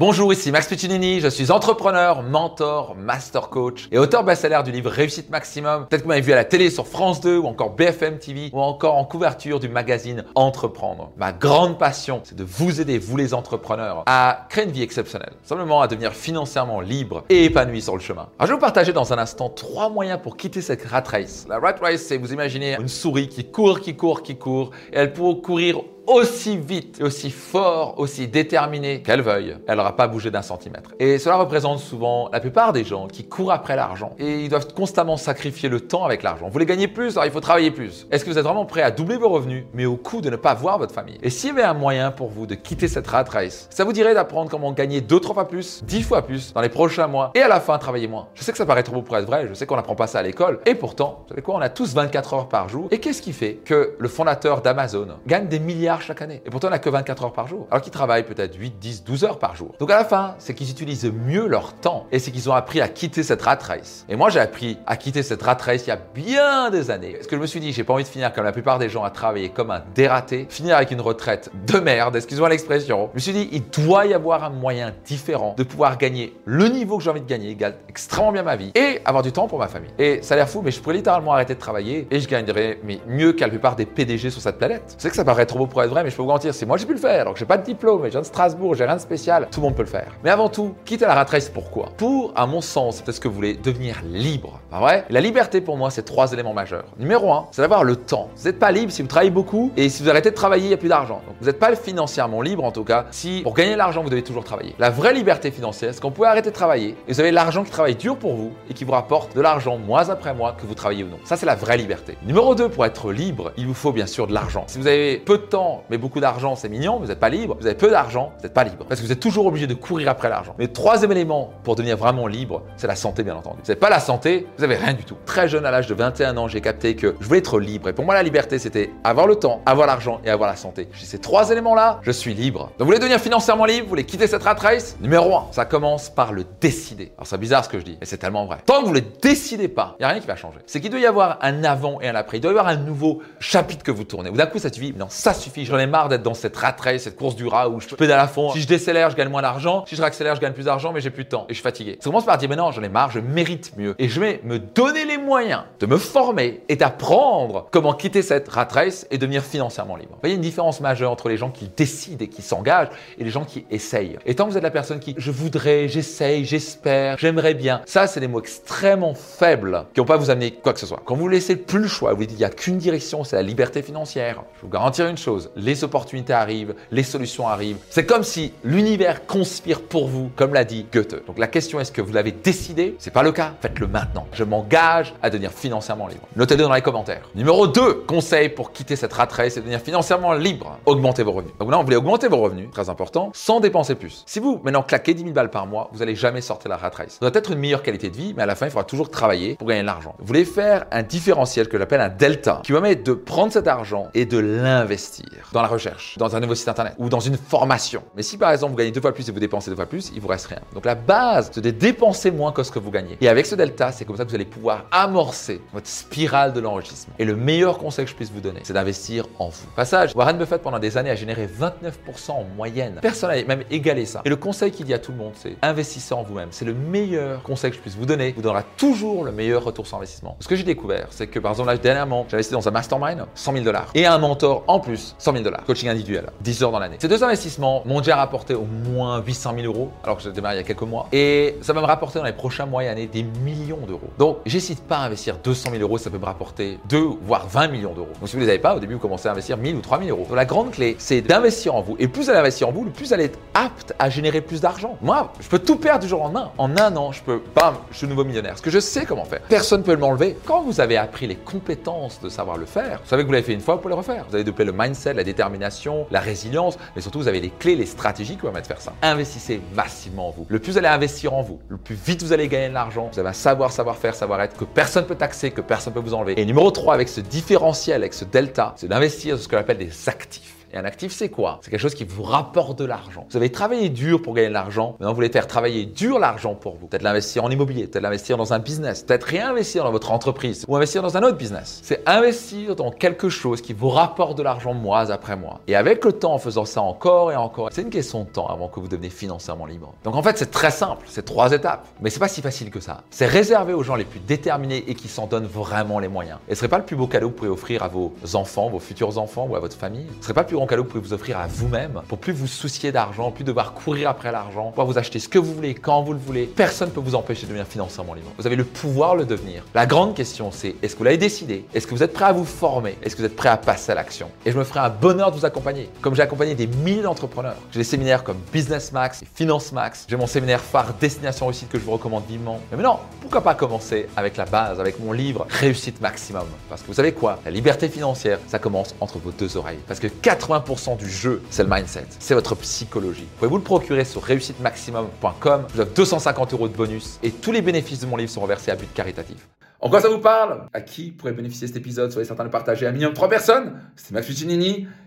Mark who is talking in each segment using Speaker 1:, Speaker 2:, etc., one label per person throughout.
Speaker 1: Bonjour, ici Max Piccinini, je suis entrepreneur, mentor, master coach et auteur best-seller du livre Réussite Maximum. Peut-être que vous m'avez vu à la télé sur France 2 ou encore BFM TV ou encore en couverture du magazine Entreprendre. Ma grande passion, c'est de vous aider, vous les entrepreneurs, à créer une vie exceptionnelle. Simplement à devenir financièrement libre et épanoui sur le chemin. Alors je vais vous partager dans un instant trois moyens pour quitter cette rat race. La rat race, c'est vous imaginez une souris qui court, qui court, qui court et elle peut courir aussi vite, aussi fort, aussi déterminé qu'elle veuille, elle n'aura pas bougé d'un centimètre. Et cela représente souvent la plupart des gens qui courent après l'argent et ils doivent constamment sacrifier le temps avec l'argent. Vous voulez gagner plus, alors il faut travailler plus. Est-ce que vous êtes vraiment prêt à doubler vos revenus, mais au coût de ne pas voir votre famille? Et s'il y avait un moyen pour vous de quitter cette rat race, ça vous dirait d'apprendre comment gagner 2 trois fois plus, 10 fois plus dans les prochains mois et à la fin travailler moins? Je sais que ça paraît trop beau pour être vrai, je sais qu'on n'apprend pas ça à l'école et pourtant, vous savez quoi, on a tous 24 heures par jour. Et qu'est-ce qui fait que le fondateur d'Amazon gagne des milliards chaque année Et pourtant, on n'a que 24 heures par jour. Alors qu'ils travaillent peut-être 8, 10, 12 heures par jour. Donc à la fin, c'est qu'ils utilisent mieux leur temps et c'est qu'ils ont appris à quitter cette rat race. Et moi, j'ai appris à quitter cette rat race il y a bien des années. Parce que je me suis dit, j'ai pas envie de finir comme la plupart des gens à travailler comme un dératé, finir avec une retraite de merde, excusez-moi l'expression. Je me suis dit, il doit y avoir un moyen différent de pouvoir gagner le niveau que j'ai envie de gagner, gagner extrêmement bien ma vie et avoir du temps pour ma famille. Et ça a l'air fou, mais je pourrais littéralement arrêter de travailler et je gagnerais mais mieux qu'à la plupart des PDG sur cette planète. Sais que ça paraît trop beau pour être vrai, mais je peux vous garantir, c'est moi j'ai pu le faire. Que j'ai pas de diplôme, je viens de Strasbourg, j'ai rien de spécial. Tout le monde peut le faire. Mais avant tout, quitter la rat race pourquoi? Pour, à mon sens, c'est ce que vous voulez devenir libre. Pas vrai? La liberté pour moi, c'est trois éléments majeurs. Numéro un, c'est d'avoir le temps. Vous n'êtes pas libre si vous travaillez beaucoup et si vous arrêtez de travailler, il n'y a plus d'argent. Donc vous n'êtes pas financièrement libre en tout cas si pour gagner l'argent, vous devez toujours travailler. La vraie liberté financière, c'est qu'on pouvez arrêter de travailler et vous avez l'argent qui travaille dur pour vous et qui vous rapporte de l'argent mois après mois que vous travaillez ou non. Ça, c'est la vraie liberté. Numéro 2, pour être libre, il vous faut bien sûr de l'argent. Si vous avez peu de temps mais beaucoup d'argent, c'est mignon, vous n'êtes pas libre. Vous avez peu d'argent, vous n'êtes pas libre. Parce que vous êtes toujours obligé de courir après l'argent. Mais troisième élément pour devenir vraiment libre, c'est la santé, bien entendu. Vous n'avez pas la santé, vous n'avez rien du tout. Très jeune, à l'âge de 21 ans, j'ai capté que je voulais être libre. Et pour moi, la liberté, c'était avoir le temps, avoir l'argent et avoir la santé. J'ai ces trois éléments-là, je suis libre. Donc, vous voulez devenir financièrement libre, vous voulez quitter cette rat race? Numéro 1, ça commence par le décider. Alors, c'est bizarre ce que je dis, mais c'est tellement vrai. Tant que vous ne le décidez pas, il n'y a rien qui va changer. C'est qu'il doit y avoir un avant et un après. Il doit y avoir un nouveau chapitre que vous tournez. Ou d'un coup, ça suffit. Non, ça suffit. J'en ai marre d'être dans cette rat race, cette course du rat où je pédale à fond. Si je décélère, je gagne moins d'argent. Si je réaccélère, je gagne plus d'argent, mais j'ai plus de temps et je suis fatigué. Ça commence par dire, mais non, j'en ai marre, je mérite mieux. Et je vais me donner les moyens de me former et d'apprendre comment quitter cette rat race et devenir financièrement libre. Vous voyez une différence majeure entre les gens qui décident et qui s'engagent et les gens qui essayent. Et tant que vous êtes la personne qui, je voudrais, j'essaye, j'espère, j'aimerais bien, ça, c'est des mots extrêmement faibles qui vont pas vous amener quoi que ce soit. Quand vous laissez plus le choix, vous dites, il n'y a qu'une direction, c'est la liberté financière. Je vous garantir une chose, les opportunités arrivent, les solutions arrivent. C'est comme si l'univers conspire pour vous, comme l'a dit Goethe. Donc la question est-ce que vous l'avez décidé? C'est pas le cas, faites-le maintenant. Je m'engage à devenir financièrement libre. Notez-le dans les commentaires. Numéro 2, conseil pour quitter cette rat race et devenir financièrement libre. Augmentez vos revenus. Donc là, vous voulez augmenter vos revenus, très important, sans dépenser plus. Si vous maintenant claquez 10 000 balles par mois, vous n'allez jamais sortir la rat race. Ça doit être une meilleure qualité de vie, mais à la fin, il faudra toujours travailler pour gagner de l'argent. Vous voulez faire un différentiel que j'appelle un delta, qui mettre de prendre cet argent et de l'investir dans la recherche, dans un nouveau site internet ou dans une formation. Mais si par exemple vous gagnez deux fois plus et vous dépensez deux fois plus, il vous reste rien. Donc la base, c'est de dépenser moins que ce que vous gagnez. Et avec ce delta, c'est comme ça que vous allez pouvoir amorcer votre spirale de l'enrichissement. Et le meilleur conseil que je puisse vous donner, c'est d'investir en vous. Passage, Warren Buffett pendant des années a généré 29% en moyenne. Personne n'a même égalé ça. Et le conseil qu'il dit à tout le monde, c'est investissez en vous-même. C'est le meilleur conseil que je puisse vous donner. Vous donnera toujours le meilleur retour sur investissement. Ce que j'ai découvert, c'est que par exemple là dernièrement, j'ai investi dans un mastermind 100 000 dollars et un mentor en plus 100 000 dollars. Coaching individuel, 10 heures dans l'année. Ces deux investissements m'ont déjà rapporté au moins 800 000 euros alors que j'ai démarré il y a quelques mois. Et ça va me rapporter dans les prochains mois et années des millions d'euros. Donc, j'hésite pas à investir 200 000 euros, ça peut me rapporter 2 voire 20 millions d'euros. Donc, si vous ne les avez pas, au début, vous commencez à investir 1000 ou 3000 euros. Donc, la grande clé, c'est d'investir en vous. Et plus vous allez investir en vous, le plus vous allez être apte à générer plus d'argent. Moi, je peux tout perdre du jour au lendemain. En un an, je peux, bam, je suis nouveau millionnaire. Parce que je sais comment faire. Personne ne peut m'enlever. Quand vous avez appris les compétences de savoir le faire, vous savez que vous l'avez fait une fois, vous pouvez le refaire. Vous avez développé le mindset, la détermination, la résilience, mais surtout, vous avez les clés, les stratégies qui vous permettent de faire ça. Investissez massivement en vous. Le plus vous allez investir en vous, le plus vite vous allez gagner de l'argent. Vous avez un savoir, savoir-faire, savoir-être que personne ne peut taxer, que personne ne peut vous enlever. Et numéro 3, avec ce différentiel, avec ce delta, c'est d'investir dans ce qu'on appelle des actifs. Et un actif, c'est quoi? C'est quelque chose qui vous rapporte de l'argent. Vous avez travaillé dur pour gagner de l'argent. Maintenant, vous voulez faire travailler dur l'argent pour vous. Peut-être l'investir en immobilier, peut-être l'investir dans un business, peut-être réinvestir dans votre entreprise ou investir dans un autre business. C'est investir dans quelque chose qui vous rapporte de l'argent mois après mois. Et avec le temps, en faisant ça encore et encore, c'est une question de temps avant que vous deveniez financièrement libre. Donc en fait, c'est très simple. C'est trois étapes. Mais c'est pas si facile que ça. C'est réservé aux gens les plus déterminés et qui s'en donnent vraiment les moyens. Et ce serait pas le plus beau cadeau que vous pouvez offrir à vos enfants, vos futurs enfants ou à votre famille? Ce serait pas plus grand cadeau que vous pouvez vous offrir à vous-même pour plus vous soucier d'argent, plus devoir courir après l'argent, pouvoir vous acheter ce que vous voulez, quand vous le voulez. Personne ne peut vous empêcher de devenir financièrement libre. Vous avez le pouvoir de le devenir. La grande question, c'est est-ce que vous l'avez décidé? Est-ce que vous êtes prêt à vous former? Est-ce que vous êtes prêt à passer à l'action? Et je me ferai un bonheur de vous accompagner. Comme j'ai accompagné des milliers d'entrepreneurs. J'ai des séminaires comme Business Max et Finance Max. J'ai mon séminaire phare Destination Réussite que je vous recommande vivement. Mais maintenant, pourquoi pas commencer avec la base, avec mon livre Réussite Maximum? Parce que vous savez quoi? La liberté financière, ça commence entre vos deux oreilles. Parce que 80% du jeu, c'est le mindset, c'est votre psychologie. Vous pouvez vous le procurer sur réussitemaximum.com. Je vous offre 250 euros de bonus et tous les bénéfices de mon livre sont reversés à but caritatif. En quoi ça vous parle? À qui pourrait bénéficier cet épisode? Soyez certain de le partager à minimum de 3 personnes. C'était Max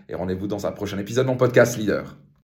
Speaker 1: et rendez-vous dans un prochain épisode de mon podcast Leader.